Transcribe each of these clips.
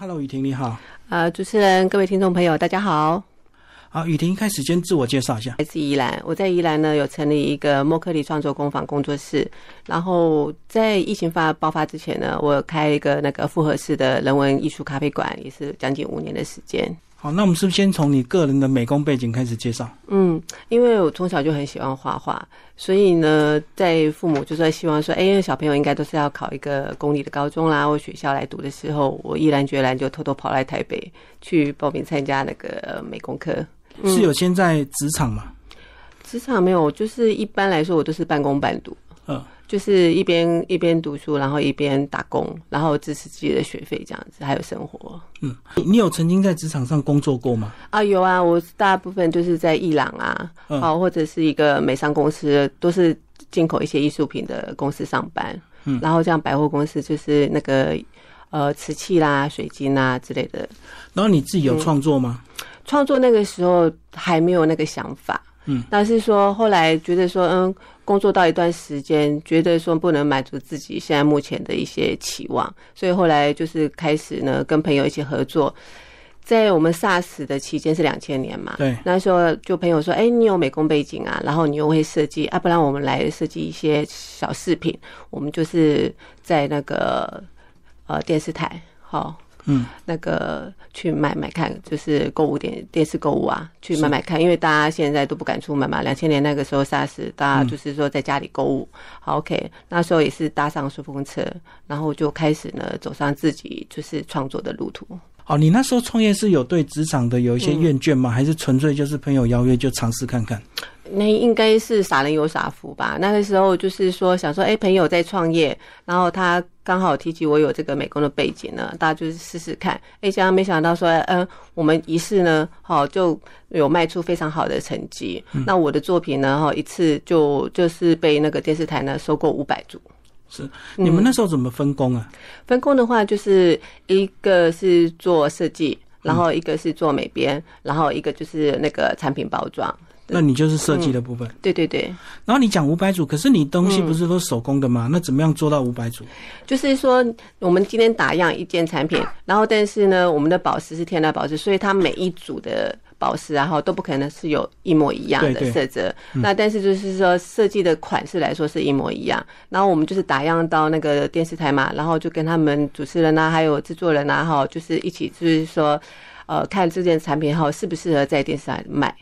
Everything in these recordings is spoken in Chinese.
Hello，雨婷你好。呃，主持人、各位听众朋友，大家好。好，雨婷，开始先自我介绍一下。来自宜兰，我在宜兰呢有成立一个莫克利创作工坊工作室。然后在疫情发爆发之前呢，我开一个那个复合式的人文艺术咖啡馆，也是将近五年的时间。好，那我们是不是先从你个人的美工背景开始介绍？嗯，因为我从小就很喜欢画画，所以呢，在父母就在希望说，哎，小朋友应该都是要考一个公立的高中啦，或学校来读的时候，我毅然决然就偷偷跑来台北去报名参加那个美工课。是有先在职场吗？职场没有，就是一般来说，我都是半工半读。嗯。就是一边一边读书，然后一边打工，然后支持自己的学费，这样子还有生活。嗯，你有曾经在职场上工作过吗？啊，有啊，我大部分就是在伊朗啊，好或者是一个美商公司，都是进口一些艺术品的公司上班。嗯，然后像百货公司就是那个呃瓷器啦、水晶啊之类的。然后你自己有创作吗？创作那个时候还没有那个想法。嗯，但是说后来觉得说，嗯，工作到一段时间，觉得说不能满足自己现在目前的一些期望，所以后来就是开始呢，跟朋友一起合作。在我们 SARS 的期间是两千年嘛，对，那时候就朋友说，哎，你有美工背景啊，然后你又会设计啊，不然我们来设计一些小饰品，我们就是在那个呃电视台，好。嗯，那个去买买看，就是购物点电视购物啊，去买买看，因为大家现在都不敢出门嘛。两千年那个时候，SARS，大家就是说在家里购物。好，OK，那时候也是搭上顺风车，然后就开始呢走上自己就是创作的路途。哦，你那时候创业是有对职场的有一些厌倦吗？还是纯粹就是朋友邀约就尝试看看？那应该是傻人有傻福吧。那个时候就是说想说，哎，朋友在创业，然后他刚好提起我有这个美工的背景呢，大家就是试试看。哎，想没想到说，嗯，我们一试呢，好就有卖出非常好的成绩。那我的作品呢，哈，一次就就是被那个电视台呢收购五百组。是，你们那时候怎么分工啊？分工的话，就是一个是做设计，然后一个是做美编，然后一个就是那个产品包装。那你就是设计的部分。对对对。然后你讲五百组，可是你东西不是都手工的吗？那怎么样做到五百组？就是说，我们今天打样一件产品，然后但是呢，我们的宝石是天然宝石，所以它每一组的。宝石，然后都不可能是有一模一样的色泽。那但是就是说设计的款式来说是一模一样。然后我们就是打样到那个电视台嘛，然后就跟他们主持人啊，还有制作人啊，哈，就是一起就是说，呃，看这件产品哈适不适合在电视台卖。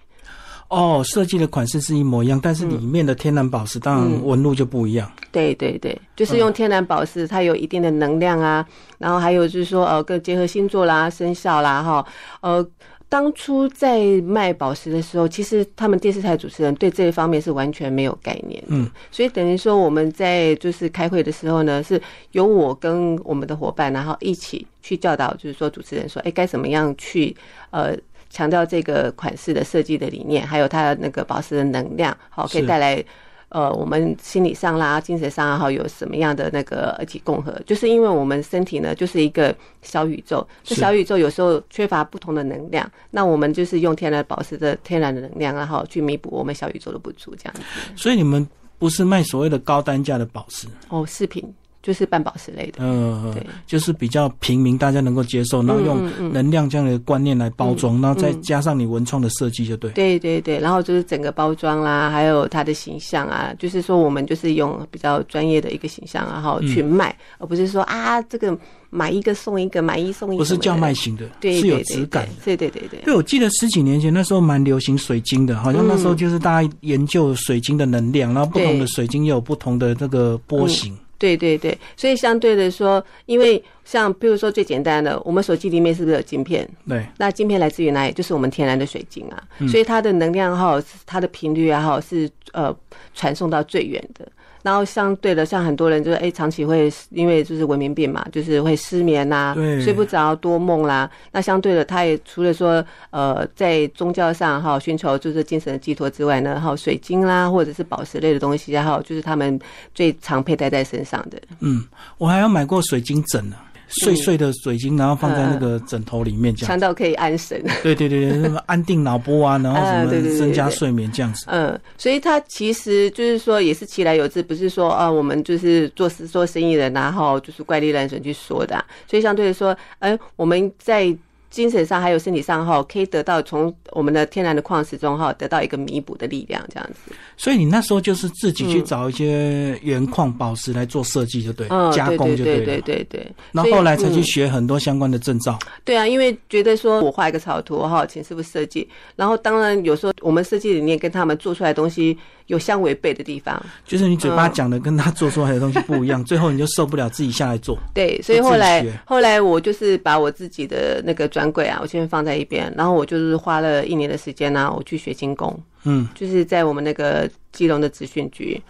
哦，设计的款式是一模一样，但是里面的天然宝石当然纹路就不一样。对对对，就是用天然宝石，它有一定的能量啊。然后还有就是说，呃，跟结合星座啦、生肖啦，哈，呃。当初在卖宝石的时候，其实他们电视台主持人对这一方面是完全没有概念。嗯，所以等于说我们在就是开会的时候呢，是由我跟我们的伙伴，然后一起去教导，就是说主持人说，哎，该怎么样去呃强调这个款式的设计的理念，还有它那个宝石的能量，好可以带来。呃，我们心理上啦、精神上哈，有什么样的那个一起共和？就是因为我们身体呢，就是一个小宇宙，这小宇宙有时候缺乏不同的能量，那我们就是用天然宝石的天然的能量，然后去弥补我们小宇宙的不足，这样子。所以你们不是卖所谓的高单价的宝石哦，饰品。就是半宝石类的，嗯，对，就是比较平民，大家能够接受，然后用能量这样的观念来包装，然后再加上你文创的设计，就对，对对对，然后就是整个包装啦，还有它的形象啊，就是说我们就是用比较专业的一个形象，然后去卖，而不是说啊这个买一个送一个，买一送一，不是叫卖型的，对，是有质感，对对对对。对，我记得十几年前那时候蛮流行水晶的，好像那时候就是大家研究水晶的能量，然后不同的水晶又有不同的这个波形。对对对，所以相对的说，因为像比如说最简单的，我们手机里面是不是有晶片？对，那晶片来自于哪里？就是我们天然的水晶啊，所以它的能量哈，它的频率啊哈，是呃传送到最远的。然后相对的，像很多人就是哎，长期会因为就是文明病嘛，就是会失眠呐，睡不着、多梦啦。那相对的，他也除了说呃，在宗教上哈寻求就是精神的寄托之外呢，还有水晶啦，或者是宝石类的东西，然后就是他们最常佩戴在身上的。嗯，我还有买过水晶枕呢。碎碎的水晶，然后放在那个枕头里面这样。强到可以安神。对对对对，什么安定脑波啊，然后 什么增加睡眠这样子。嗯，所以它其实就是说，也是其来有志，不是说啊，我们就是做事做生意人然后就是怪力乱神去说的啊、所以相对来说，哎、我们在精神上还有身体上哈，可以得到从我们的天然的矿石中哈，得到一个弥补的力量，这样子。所以你那时候就是自己去找一些原矿宝石来做设计，就对，嗯，加工就对了。对对对对。然后后来才去学很多相关的证照。对啊，因为觉得说我画一个草图哈，请师傅设计，然后当然有时候我们设计理念跟他们做出来的东西有相违背的地方，就是你嘴嗯。巴讲的跟他做出来的东西不一样，最后你就受不了，自己下来做。对，所以后来后来我就是把我自己的那个专柜啊，我先放在一边，然后我就是花了一年的时间呢、我去学精工，嗯，就是在我们那个基隆的资讯局。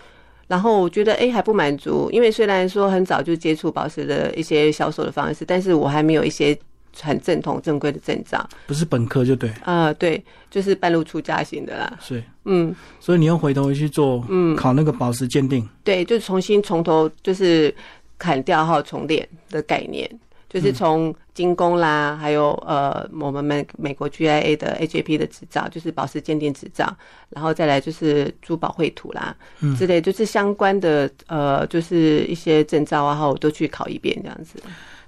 然后我觉得哎还不满足，因为虽然说很早就接触宝石的一些销售的方式，但是我还没有一些很正统正规的证照。不是本科就对，啊、对，就是半路出家型的啦。是嗯，所以你又回头去做，嗯，考那个宝石鉴定。对，就重新从头就是砍掉号重练的概念，就是从精工啦，还有呃我们美美国 GIA 的 AJP 的执照，就是宝石鉴定执照，然后再来就是珠宝绘图啦、嗯之类，就是相关的呃就是一些证照啊，然后我都去考一遍这样子。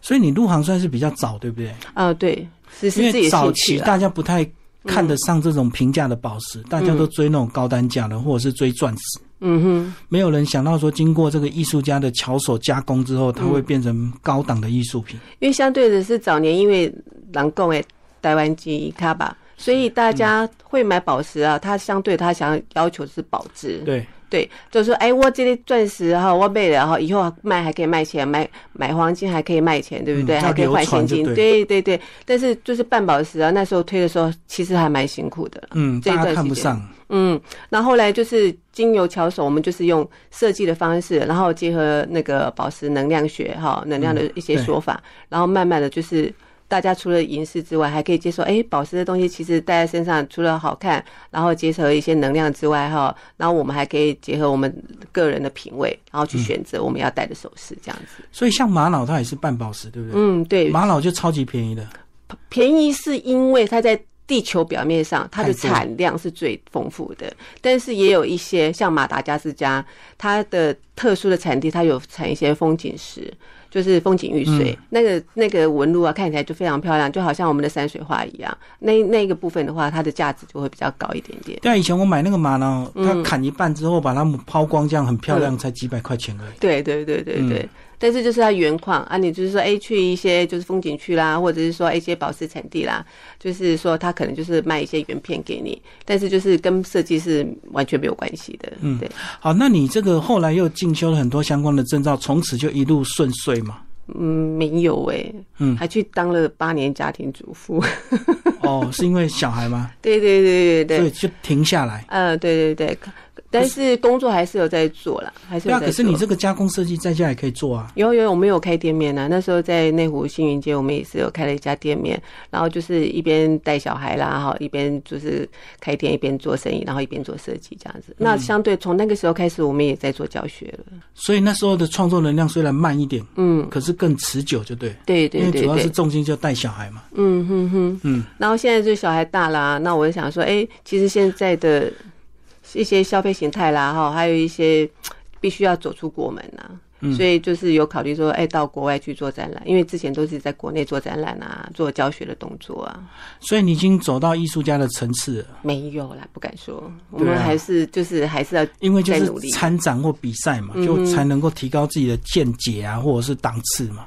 所以你入行算是比较早，对不对？啊、对，因为自己早期。大家不太看得上这种平价的宝石，大家都追那种高单价的，或者是追钻石。嗯哼，没有人想到说，经过这个艺术家的巧手加工之后，它会变成高档的艺术品。因为相对的是早年因为狼共诶台湾机卡吧，所以大家会买宝石啊，他相对他想要求是保值，对，对，就是说，哎，我这类钻石哈，我卖了哈，以后卖还可以卖钱，买买黄金还可以卖钱，对不对？嗯还可以换现金，就对对对。但是就是半宝石啊，那时候推的时候，其实还蛮辛苦的。嗯，这一大段时间家看不上。嗯，那后来就是经由巧手，我们就是用设计的方式，然后结合那个宝石能量学哈，能量的一些对说法，然后慢慢的就是大家除了银饰之外，还可以接受，哎，宝石的东西其实戴在身上除了好看，然后结合一些能量之外哈，然后我们还可以结合我们个人的品味，然后去选择我们要戴的首饰这样子。所以像玛瑙它也是半宝石，对不对？嗯，对，玛瑙就超级便宜的。便宜是因为它在地球表面上它的。产量是最丰富的，但是也有一些像马达加斯加，它的特殊的产地，它有产一些风景石，就是风景玉水，那个那个纹路啊，看起来就非常漂亮，就好像我们的山水画一样。那那个部分的话，它的价值就会比较高一点点。对啊，以前我买那个玛瑙，嗯它砍一半之后把它们抛光，这样很漂亮，才几百块钱而已。对对对对对。嗯但是就是它原矿啊，你就是说，哎，去一些就是风景区啦，或者是说一些宝石产地啦，就是说它可能就是卖一些原片给你，但是就是跟设计是完全没有关系的。嗯对，好，那你这个后来又进修了很多相关的证照，从此就一路顺遂嘛？嗯，没有哎、嗯还去当了八年家庭主妇。哦，是因为小孩吗？对对对对对，所以就停下来。呃，对对对，但是工作还是有在做啦，还是对啊，有在做。可是你这个加工设计在家也可以做啊。有有，我们有开店面呢、那时候在内湖星云街，我们也是有开了一家店面，然后就是一边带小孩啦，哈，一边就是开店，一边做生意，然后一边做设计这样子。那相对从那个时候开始，我们也在做教学了。所以那时候的创作能量虽然慢一点，嗯，可是更持久，就对。对对对因为主要是，重心就带小孩嘛。嗯哼哼。嗯，然后现在就小孩大啦，那我就想说，哎，其实现在的一些消费形态啦，哈，还有一些 必须要走出国门呐、嗯。所以就是有考虑说，哎，到国外去做展览，因为之前都是在国内做展览啊，做教学的动作啊，所以你已经走到艺术家的层次了，没有啦，不敢说，我们还是就是还是要因为就是参展或比赛嘛，嗯。就才能够提高自己的见解啊，或者是档次嘛。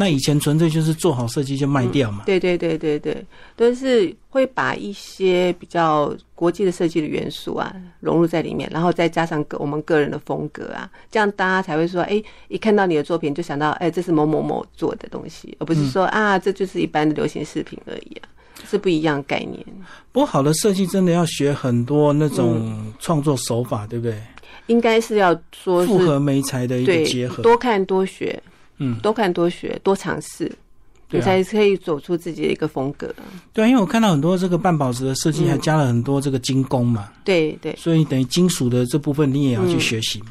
那以前纯粹就是做好设计就卖掉嘛。对对对对对，都是会把一些比较国际的设计的元素啊融入在里面，然后再加上个我们个人的风格啊，这样大家才会说，哎，一看到你的作品就想到，哎，这是某某某做的东西，而不是说、啊，这就是一般的流行饰品而已啊，是不一样概念。不过好的设计真的要学很多那嗯种创作手法，对不对？应该是要说是复合媒材的一个对结合。多看多学，嗯，多看多学，多尝试，你才可以走出自己的一个风格。对啊，因为我看到很多这个半宝石的设计还加了很多这个精工嘛，对对。所以等于金属的这部分你也要去学习嘛。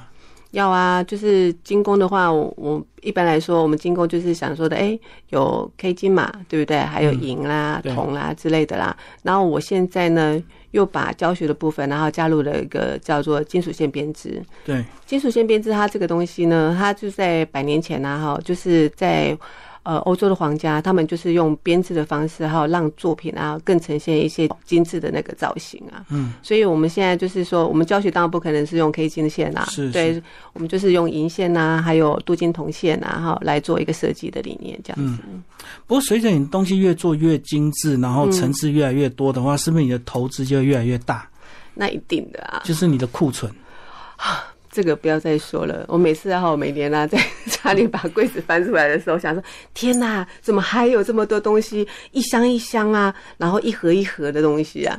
要啊，就是精工的话，我我一般来说，我们精工就是想说的，哎，有 K 金嘛，对不对？还有银啦、对铜啦之类的啦。然后我现在呢，又把教学的部分，然后加入了一个叫做金属线编织。对，金属线编织它这个东西呢，它就在百年前呢、哈，就是在呃欧洲的皇家，他们就是用编织的方式，哈，让作品啊更呈现一些精致的那个造型啊。嗯，所以我们现在就是说，我们教学当然不可能是用 K 金线啊，是对，我们就是用银线呐、还有镀金铜线呐，哈，来做一个设计的理念，这样子。不过随着你东西越做越精致，然后嗯层次越来越多的话，是不是你的投资就会越来越大？那一定的啊，就是你的库存。这个不要再说了。我每次哈，每年啊，在 家里把柜子翻出来的时候，想说：天哪，怎么还有这么多东西？一箱一箱啊，然后一盒一盒的东西啊，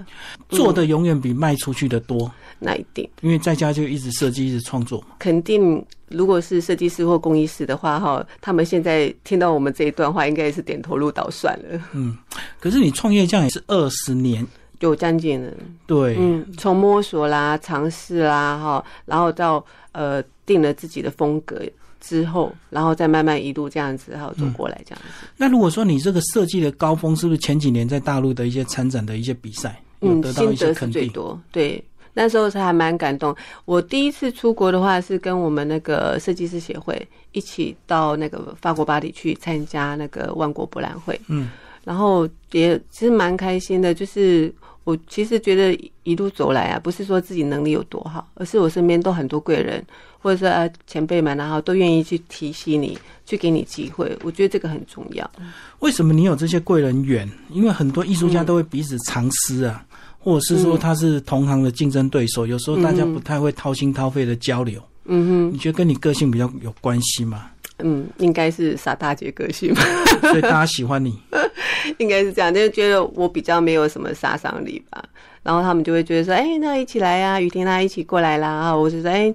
做的永远比卖出去的多，那一定因为在家就一直设计，一直创作嘛。肯定。如果是设计师或工艺师的话，哈，他们现在听到我们这一段话，应该也是点头入岛算了，嗯可是你创业这样也是二十年，有将近了。对，嗯，从摸索啦、尝试啦，哈，然后到呃定了自己的风格之后，然后再慢慢一路这样子哈走过来，这样子。那如果说你这个设计的高峰，是不是前几年在大陆的一些参展的一些比赛，嗯，得到一些肯定？最多，对。那时候是还蛮感动。我第一次出国的话，是跟我们那个设计师协会一起到那个法国巴黎去参加那个万国博览会。嗯，然后也其实蛮开心的，就是我其实觉得一路走来啊，不是说自己能力有多好，而是我身边都很多贵人，或者是啊前辈们，然后都愿意去提携你，去给你机会。我觉得这个很重要。为什么你有这些贵人缘？因为很多艺术家都会彼此藏私啊，或者是说他是同行的竞争对手，有时候大家不太会掏心掏肺的交流。嗯哼你觉得跟你个性比较有关系吗？哼，嗯，应该是傻大姐个性吧。所以大家喜欢你。应该是这样，就是觉得我比较没有什么杀伤力吧，然后他们就会觉得说，哎、那一起来呀、雨婷啊，一起过来啦。啊我就说，哎、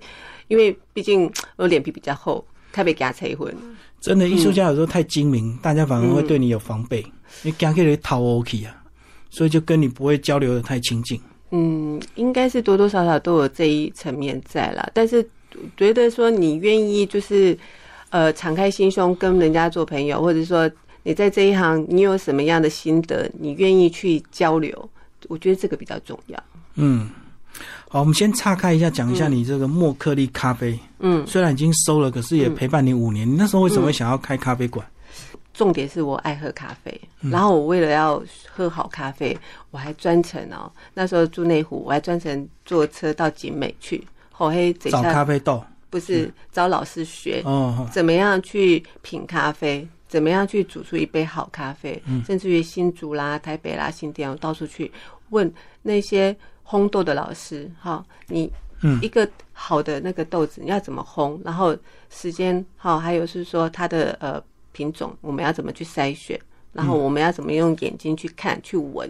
因为毕竟我脸皮比较厚，特别给他催婚。真的，艺术家有时候太精明，大家反而会对你有防备，你赶快给讨 OK 啊，所以就跟你不会交流的太亲近。嗯，应该是多多少少都有这一层面在啦，但是觉得说你愿意就是呃敞开心胸跟人家做朋友，或者说你在这一行你有什么样的心得，你愿意去交流，我觉得这个比较重要。嗯，好，我们先岔开一下，讲一下你这个莫克利咖啡。嗯，虽然已经收了，可是也陪伴你五年。你那时候为什么会想要开咖啡馆？重点是我爱喝咖啡，嗯然后我为了要喝好咖啡，我还专程哦，那时候住内湖，我还专程坐车到景美去，好黑找咖啡豆。不是找老师学哦，怎么样去品咖啡，怎么样去煮出一杯好咖啡，嗯。甚至于新竹啦、台北啦、新店，我到处去问那些烘豆的老师，哈，你嗯一个好的那个豆子你要怎么烘，然后时间好，还有是说它的呃品种我们要怎么去筛选，然后我们要怎么用眼睛去看、去闻，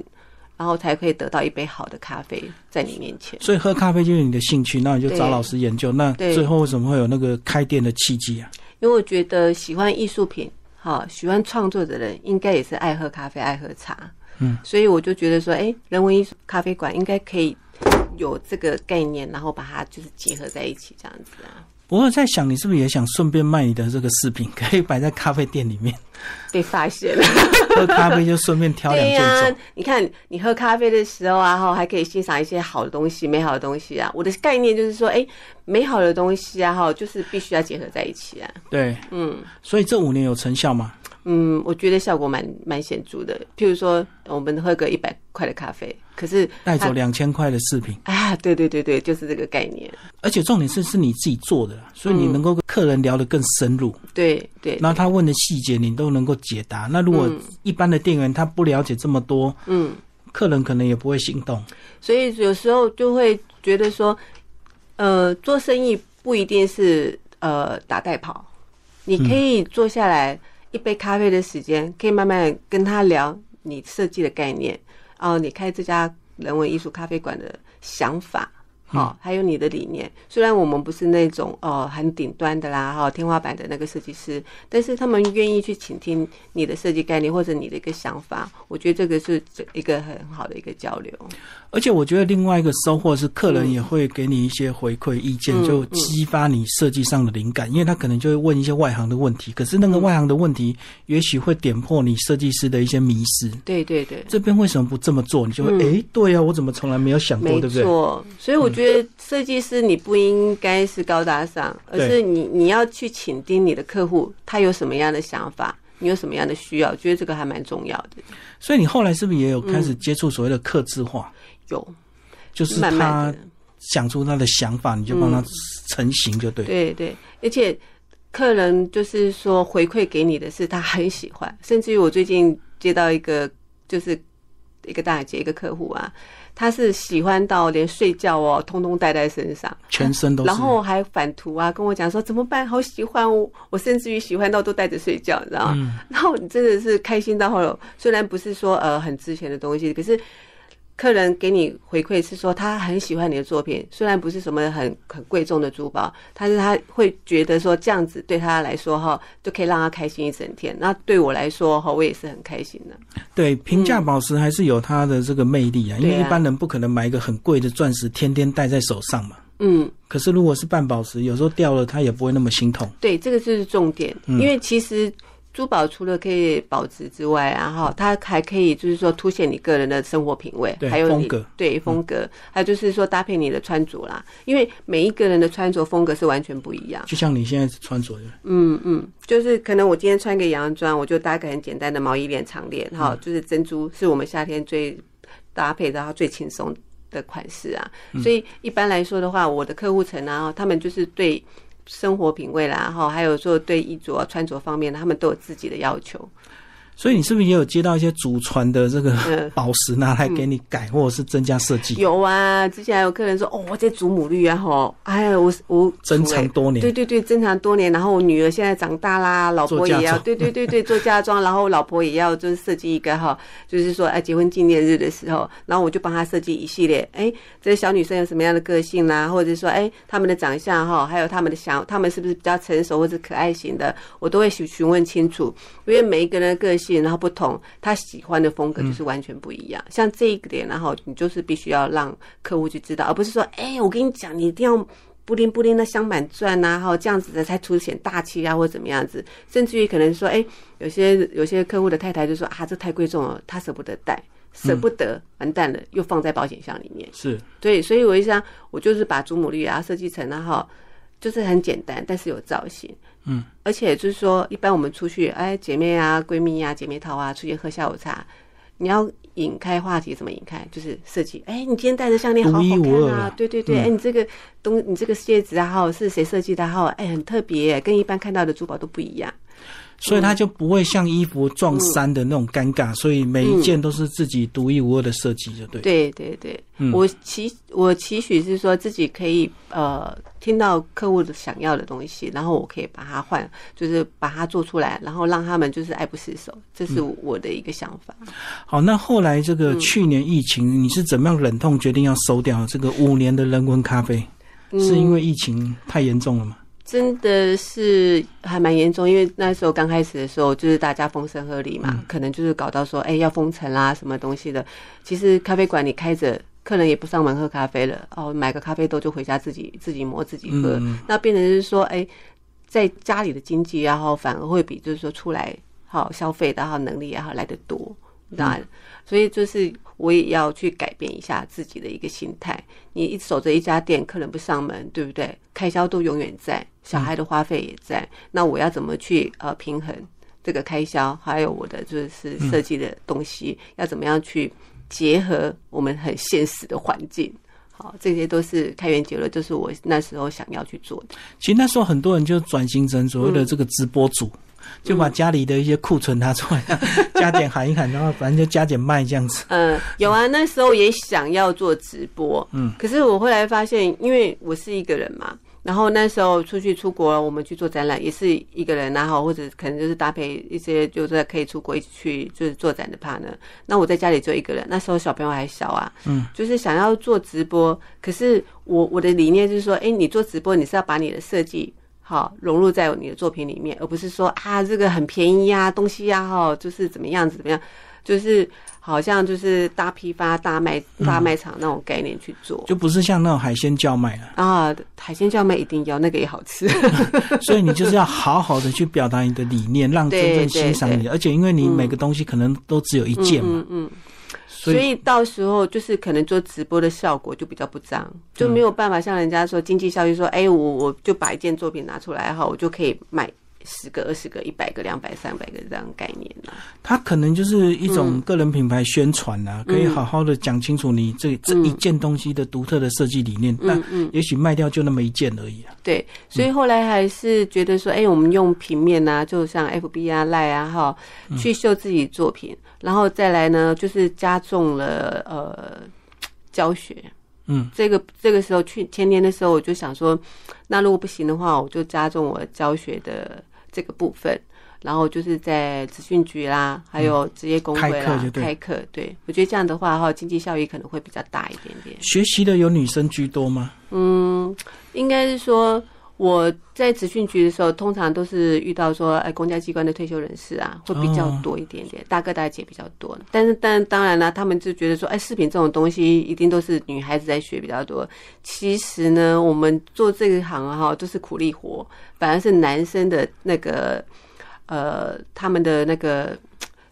然后才可以得到一杯好的咖啡在你面前。所以喝咖啡就是你的兴趣，那你就找老师研究。那最后为什么会有那个开店的契机啊？因为我觉得喜欢艺术品，哈，喜欢创作的人，应该也是爱喝咖啡、爱喝茶。嗯，所以我就觉得说，哎、人文艺术咖啡馆应该可以有这个概念，然后把它就是结合在一起，这样子啊。我有在想，你是不是也想顺便卖你的这个饰品，可以摆在咖啡店里面，被发现了，喝咖啡就顺便挑两对件呀、走。你看你喝咖啡的时候啊，哈，还可以欣赏一些好的东西、美好的东西啊。我的概念就是说，哎、美好的东西啊，哈，就是必须要结合在一起啊。对，嗯。所以这五年有成效吗？嗯，我觉得效果蛮蛮显著的。譬如说，我们喝个一百块的咖啡，可是带走两千块的饰品，啊，对对对对，就是这个概念。而且重点是是你自己做的，所以你能够跟客人聊得更深入，对对，然后他问的细节你都能够解答。那如果一般的店员他不了解这么多，嗯，客人可能也不会心动。所以有时候就会觉得说，呃，做生意不一定是呃打带跑，你可以坐下来一杯咖啡的时间，可以慢慢地跟他聊你设计的概念，然后你开这家人文艺术咖啡馆的想法。好，还有你的理念。虽然我们不是那种呃很顶端的啦，哈，天花板的那个设计师，但是他们愿意去倾听你的设计概念或者你的一个想法，我觉得这个是一个很好的一个交流。而且我觉得另外一个收获是，客人也会给你一些回馈意见，就激发你设计上的灵感，因为他可能就会问一些外行的问题，可是那个外行的问题也许会点破你设计师的一些迷失。对对对，这边为什么不这么做？你就会哎，对呀，我怎么从来没有想过，对不对？没错，所以我觉得设计师你不应该是高大上，而是你你要去倾听你的客户，他有什么样的想法，你有什么样的需要，觉得这个还蛮重要的。所以你后来是不是也有开始接触所谓的刻字化？有，就是他想出他的想法，你就帮他成型，就对。对对，而且客人就是说回馈给你的是他很喜欢，甚至于我最近接到一个就是一个大姐一个客户啊，他是喜欢到连睡觉哦，通通带在身上，全身都，然后还反图啊，跟我讲说怎么办？好喜欢我，我甚至于喜欢到都带着睡觉，你知道吗？然后你真的是开心到后，虽然不是说呃很值钱的东西，可是。客人给你回馈是说他很喜欢你的作品，虽然不是什么很很贵重的珠宝，但是他会觉得说这样子对他来说哈，就可以让他开心一整天。那对我来说哈，我也是很开心的。对，平价宝石还是有它的这个魅力啊，因为一般人不可能买一个很贵的钻石天天戴在手上嘛。嗯。可是如果是半宝石，有时候掉了他也不会那么心痛。对，这个就是重点，因为其实。珠宝除了可以保值之外，然后它还可以就是说凸显你个人的生活品味，还有风格，对风格，还有就是说搭配你的穿着啦。因为每一个人的穿着风格是完全不一样。就像你现在穿着的，嗯嗯，就是可能我今天穿个洋装，我就搭个很简单的毛衣链、长链，哈，就是珍珠是我们夏天最搭配的、最轻松的款式啊。所以一般来说的话，我的客户层啊，他们就是对。生活品味啦，哈，还有说对衣着穿着方面，他们都有自己的要求。所以你是不是也有接到一些祖传的这个 宝石拿来给你改，或者是增加设计？有啊，之前还有客人说：“哦，我这祖母绿啊，吼，哎呀，我我珍藏多年，对对对，珍藏多年。然后我女儿现在长大啦，老婆也要，对对对对，做嫁妆，然后老婆也要就是设计一个哈，就是说哎，结婚纪念日的时候，然后我就帮她设计一系列。哎，这些小女生有什么样的个性啦，或者说哎，她们的长相哈，还有她们的想，她们是不是比较成熟或者可爱型的，我都会询询问清楚，因为每一个人的个性。然后不同，他喜欢的风格就是完全不一样。像这一点，然后你就是必须要让客户去知道，而不是说，哎，我跟你讲，你一定要布灵布灵的镶满钻呐，哈，这样子的才凸显大气啊，或者怎么样子。甚至于可能说，哎，有些有些客户的太太就说，啊，这太贵重了，她舍不得戴，舍不得，完蛋了，又放在保险箱里面。是对，所以我一想，我就是把祖母绿啊设计成然后就是很简单，但是有造型。嗯，而且就是说，一般我们出去，哎，姐妹啊、闺蜜啊、姐妹淘啊，出去喝下午茶，你要引开话题，怎么引开？就是设计。哎，你今天戴的项链好好看啊！对对对，哎，你这个东，你这个戒指啊，哈，是谁设计的？哈，哎，很特别，跟一般看到的珠宝都不一样。所以它就不会像衣服撞衫的那种尴尬，所以每一件都是自己独一无二的设计，就对。对对对，我期我期许是说自己可以呃听到客户的想要的东西，然后我可以把它换，就是把它做出来，然后让他们就是爱不释手，这是我的一个想法。好，那后来这个去年疫情，你是怎么样忍痛决定要收掉这个五年的人文咖啡？是因为疫情太严重了吗？真的是还蛮严重，因为那时候刚开始的时候，就是大家风声鹤唳嘛，可能就是搞到说，哎，要封城啦，什么东西的。其实咖啡馆你开着，客人也不上门喝咖啡了，哦，买个咖啡豆就回家自己自己磨自己喝，那变成是说，哎，在家里的经济然后反而会比就是说出来好消费的好能力也好来得多，那所以就是。我也要去改变一下自己的一个心态。你一守着一家店，客人不上门，对不对？开销都永远在，小孩的花费也在。那我要怎么去呃平衡这个开销？还有我的就是设计的东西，要怎么样去结合我们很现实的环境？好，这些都是开源节流，就是我那时候想要去做的。其实那时候很多人就转型成所谓的这个直播主。就把家里的一些库存拿出来，加减喊一喊，然后反正就加减卖这样子。嗯，有啊，那时候也想要做直播，嗯，可是我后来发现，因为我是一个人嘛，然后那时候出去出国，我们去做展览，也是一个人，然后或者可能就是搭配一些就是可以出国一起去就是做展的 partner。那我在家里就一个人，那时候小朋友还小啊，嗯，就是想要做直播，可是我我的理念就是说，哎，你做直播，你是要把你的设计好融入在你的作品里面，而不是说啊这个很便宜呀，东西呀哈，就是怎么样子怎么样，就是。好像就是大批发、大卖、大卖场那种概念去做，就不是像那种海鲜叫卖了啊。海鲜叫卖一定要那个也好吃，所以你就是要好好的去表达你的理念，让真正欣赏你。而且因为你每个东西可能都只有一件嘛，嗯，所以到时候就是可能做直播的效果就比较不脏，就没有办法像人家说经济效益说，哎，我我就把一件作品拿出来哈，我就可以卖。十个、二十个、一百个、两百、三百个这样概念呢？它可能就是一种个人品牌宣传呐，可以好好的讲清楚你这这一件东西的独特的设计理念。那也许卖掉就那么一件而已啊。对，所以后来还是觉得说，哎，我们用平面啊，就像 FB 啊、赖啊哈，去秀自己作品，然后再来呢，就是加重了呃教学。嗯，这个这个时候去前年的时候，我就想说，那如果不行的话，我就加重我教学的。这个部分，然后就是在资讯局啦，还有职业工会啦开课，对我觉得这样的话哈，经济效益可能会比较大一点点。学习的有女生居多吗？嗯，应该是说。我在职训局的时候，通常都是遇到说，哎，公家机关的退休人士啊，会比较多一点点，大哥大姐比较多。但是，但当然啦，他们就觉得说，哎，饰品这种东西一定都是女孩子在学比较多。其实呢，我们做这一行哈，都是苦力活，反而是男生的那个，呃，他们的那个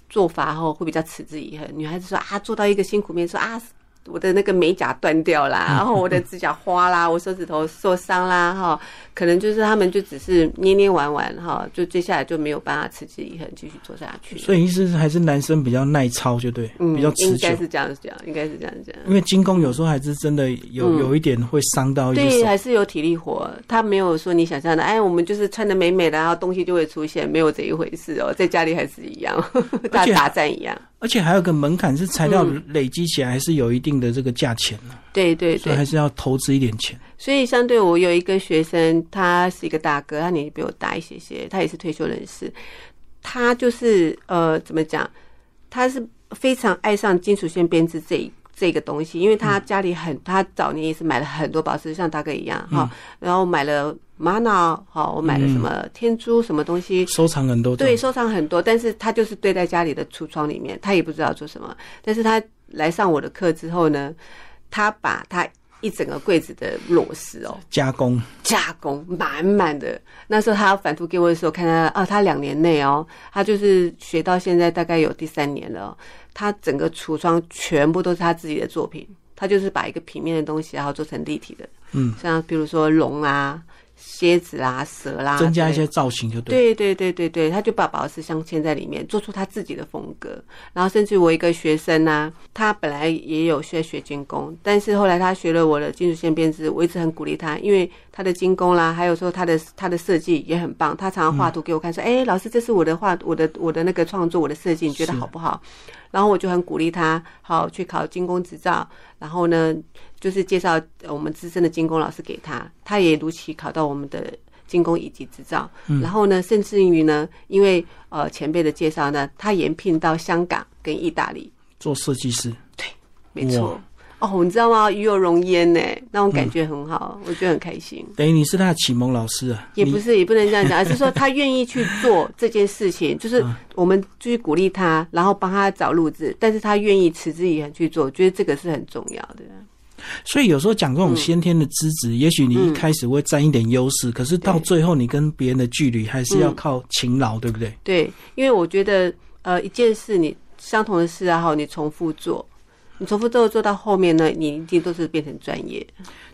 做法哈，会比较持之以恒。女孩子说啊，做到一个辛苦面，说啊。我的那个美甲断掉啦，然后我的指甲花啦，我手指头受伤啦，哈，可能就是他们就只是捏捏玩玩，哈，就接下来就没有办法持之以恒继续做下去。所以意思是还是男生比较耐操，就对，比较持久。应该是这样讲，应该是这样讲。因为精工有时候还是真的有有一点会伤到一些。对，还是有体力活，他没有说你想象的，哎，我们就是穿的美美的，然后东西就会出现，没有这一回事哦，在家里还是一样，大打战一样。而且还有个门槛，是材料累积起来还是有一定的这个价钱呢？对对对，所以还是要投资一点钱。所以相对我有一个学生，他是一个大哥，他年纪比我大一些些，他也是退休人士。他就是呃，怎么讲？他是非常爱上金属线编织这一。这个东西，因为他家里很，他早年也是买了很多宝石，像大哥一样哈，然后买了玛瑙，好，我买了什么天珠什么东西，收藏很多，对，收藏很多，但是他就是堆在家里的橱窗里面，他也不知道做什么。但是他来上我的课之后呢，他把他。一整个柜子的裸石哦，加工加工满满的。那时候他反复给我的时候，看他啊，他两年内哦，他就是学到现在大概有第三年了。他整个橱窗全部都是他自己的作品，他就是把一个平面的东西，然后做成立体的，嗯，像比如说龙啊。蝎子啦，蛇啦，增加一些造型就对。对对对对对，他就把宝石镶嵌在里面，做出他自己的风格。然后甚至我一个学生呢，他本来也有学学精工，但是后来他学了我的金属线编织，我一直很鼓励他，因为他的精工啦，还有说他的他的设计也很棒。他常常画图给我看，说：“哎，老师，这是我的画，我的我的那个创作，我的设计，你觉得好不好？”然后我就很鼓励他，好去考精工执照。然后呢，就是介绍我们资深的精工老师给他，他也如期考到我们的精工以及执照。然后呢，甚至于呢，因为呃前辈的介绍呢，他延聘到香港跟意大利做设计师。对，没错。哦，你知道吗？与有荣焉呢，那种感觉很好，我觉得很开心。等于你是他的启蒙老师啊？也不是，也不能这样讲，而是说他愿意去做这件事情，就是我们就是鼓励他，然后帮他找路子，但是他愿意持之以恒去做，我觉得这个是很重要的。所以有时候讲这种先天的资质，也许你一开始会占一点优势，可是到最后你跟别人的距离还是要靠勤劳，对不对？对，因为我觉得呃一件事你相同的事啊，哈，你重复做。你重复之后做到后面呢，你一定都是变成专业，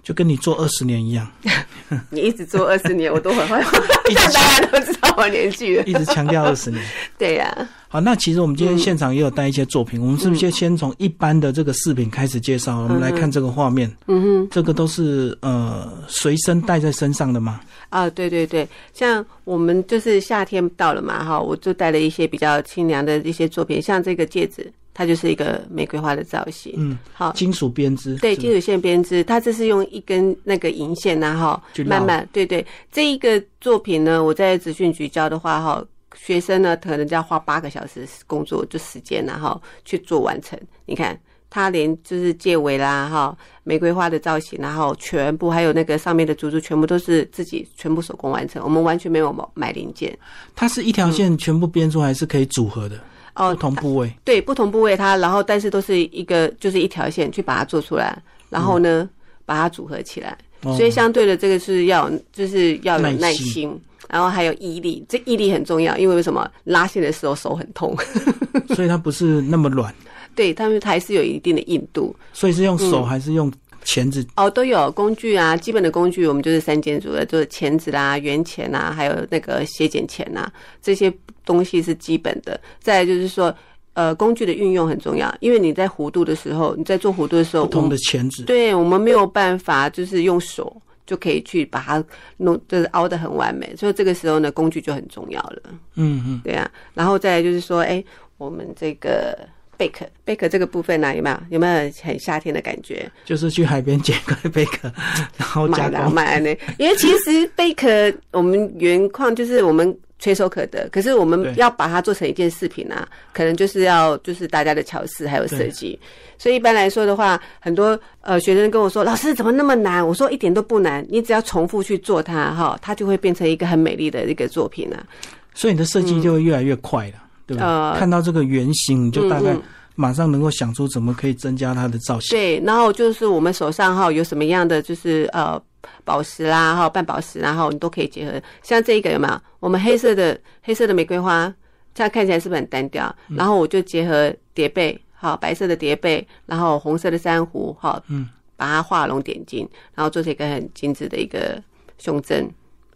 就跟你做二十年一样。你一直做二十年，我都很会，大家都知道我年纪了。一直强调二十年。对呀。好，那其实我们今天现场也有带一些作品，我们是不是先从一般的这个饰品开始介绍？我们来看这个画面。嗯哼，这个都是呃随身带在身上的吗？啊，对对对，像我们就是夏天到了嘛，哈，我就带了一些比较清凉的一些作品，像这个戒指。它就是一个玫瑰花的造型。嗯，好，金属编织，对，金属线编织，它这是用一根那个银线呐，哈去，绕慢慢，对对，这一个作品呢，我在职训局教的话，哈，学生呢可能就要花八个小时工作就时间然后去做完成。你看，它连就是戒尾啦，哈，玫瑰花的造型，然后全部还有那个上面的珠珠，全部都是自己全部手工完成，我们完全没有买买零件。它是一条线全部编出，还是可以组合的？哦不同部位。对，不同部位它，然后但是都是一个就是一条线去把它做出来，然后呢、把它组合起来。哦所以相对的，这个是要就是要有耐心然后还有毅力。这毅力很重要，因为为什么拉线的时候手很痛？所以它不是那么软，对，他们它还是有一定的硬度。所以是用手嗯还是用钳子？哦，都有工具啊，基本的工具我们就是三件组的，就是钳子啦、圆钳啊，还有那个斜剪钳呐，这些东西是基本的。再来就是说，呃，工具的运用很重要，因为你在弧度的时候，你在做弧度的时候，不同的钳子。对我们没有办法，就是用手就可以去把它弄，就是凹的很完美。所以这个时候呢，工具就很重要了。嗯嗯，对啊，然后再来就是说，哎，我们这个贝壳，贝壳这个部分呢、有没有有没有很夏天的感觉？就是去海边捡个贝壳，然后加工。买呢，因为其实贝壳我们原矿就是我们垂手可得，可是我们要把它做成一件饰品啊，可能就是要就是大家的巧思还有设计。所以一般来说的话，很多呃学生跟我说：“老师怎么那么难？”我说：“一点都不难，你只要重复去做它哈，它就会变成一个很美丽的一个作品啊。所以你的设计就会越来越快了，对不对？呃看到这个圆形，你就大概嗯嗯马上能够想出怎么可以增加它的造型。对，然后就是我们手上哈有什么样的就是呃宝石啦哈半宝石，然后你都可以结合。像这一个有没有？我们黑色的黑色的玫瑰花，这样看起来是不是很单调？然后我就结合叠贝，好白色的叠贝，然后红色的珊瑚，好，嗯，把它画龙点睛，然后做成一个很精致的一个胸针。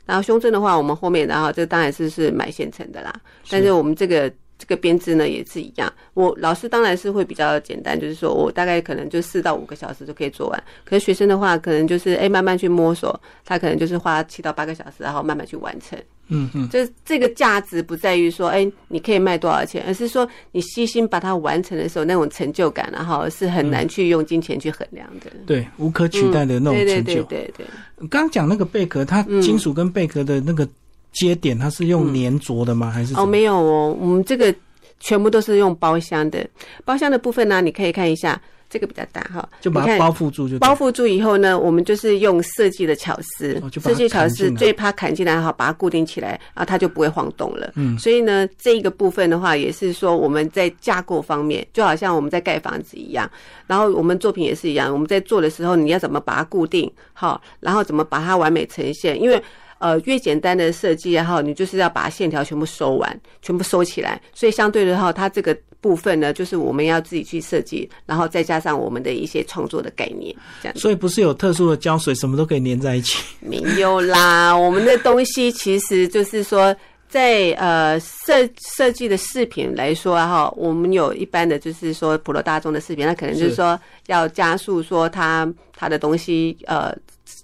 然后胸针的话，我们后面然后这当然是是买现成的啦，但是我们这个这个编织呢也是一样。我老师当然是会比较简单，就是说我大概可能就四到五个小时就可以做完。可是学生的话，可能就是哎慢慢去摸索，他可能就是花七到八个小时，然后慢慢去完成。嗯嗯，就是这个价值不在于说，哎，你可以卖多少钱，而是说你细心把它完成的时候，那种成就感、然后是很难去用金钱去衡量的。对，无可取代的那种对对成就。对对对，刚刚讲那个贝壳，它金属跟贝壳的那个接点，它是用粘着的吗？还是什哦，没有哦，我们这个全部都是用包厢的。包厢的部分呢，你可以看一下，这个比较大哈，就把它包覆住就包覆住以后呢，我们就是用设计的巧思设计巧思最怕砍进来哈，把它固定起来啊，它就不会晃动了。嗯所以呢，这一个部分的话，也是说我们在架构方面，就好像我们在盖房子一样，然后我们作品也是一样，我们在做的时候，你要怎么把它固定好，然后怎么把它完美呈现，因为。呃，越简单的设计，然后你就是要把线条全部收完，全部收起来。所以相对的话，它这个部分呢，就是我们要自己去设计，然后再加上我们的一些创作的概念，这样子。所以不是有特殊的胶水，什么都可以粘在一起。没有啦，我们的东西其实就是说，在呃设设计的饰品来说啊哈，我们有一般的就是说普罗大众的饰品，那可能就是是说要加速说它它的东西呃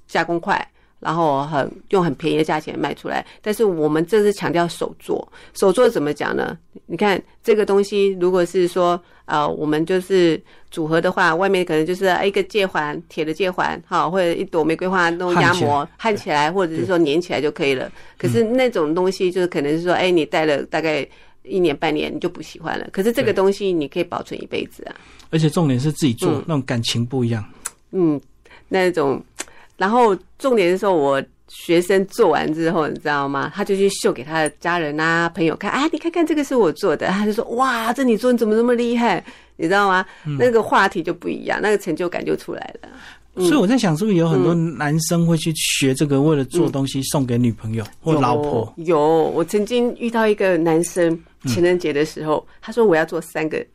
加工快。然后很用很便宜的价钱卖出来，但是我们这是强调手做，手做怎么讲呢？你看这个东西，如果是说呃，我们就是组合的话，外面可能就是一个戒环，铁的戒环，哈，或者一朵玫瑰花弄压模焊起来，或者是说粘起来就可以了。可是那种东西就是可能是说，哎，你戴了大概一年半年你就不喜欢了。可是这个东西你可以保存一辈子啊，而且重点是自己做，嗯那种感情不一样。嗯，那种。然后重点是说，我学生做完之后，你知道吗？他就去秀给他的家人啊、朋友看，啊，你看看这个是我做的，他就说哇，这你做你怎么那么厉害？你知道吗？那个话题就不一样，那个成就感就出来了。嗯所以我在想，是不是有很多男生会去学这个，为了做东西送给女朋友或老婆？有，有我曾经遇到一个男生，情人节的时候，他说我要做三个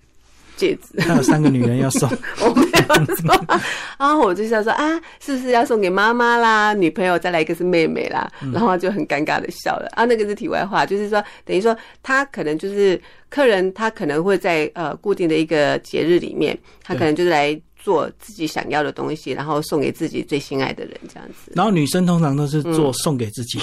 戒指，还有三个女人要送，我没有。说，然后我就想说啊，是不是要送给妈妈啦？女朋友再来一个是妹妹啦，然后就很尴尬的笑了。啊。那个是题外话，就是说等于说他可能就是客人，他可能会在呃固定的一个节日里面，他可能就是来做自己想要的东西，然后送给自己最心爱的人，这样子。然后女生通常都是做送给自己，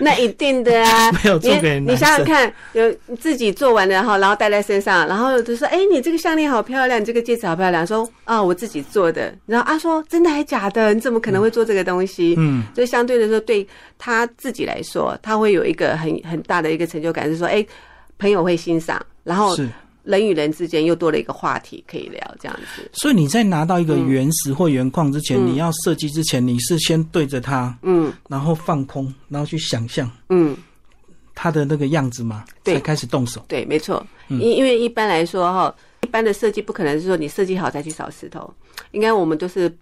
那一定的啊，没有做给你。想想看，有自己做完了，然后然后戴在身上，然后就说：“哎，你这个项链好漂亮，你这个戒指好漂亮。”说：“啊，我自己做的。”然后啊说：“真的还假的？你怎么可能会做这个东西？”嗯，所以相对的说，对他自己来说，他会有一个很很大的一个成就感，是说：“哎，朋友会欣赏，然后是。人与人之间又多了一个话题可以聊，这样子。所以你在拿到一个原石或原矿之前，你要设计之前，你是先对着它，嗯然后放空，然后去想象嗯，它的那个样子嘛，对才开始动手。对，没错。嗯因因为一般来说哈，一般的设计不可能是说你设计好再去扫石头，应该我们都是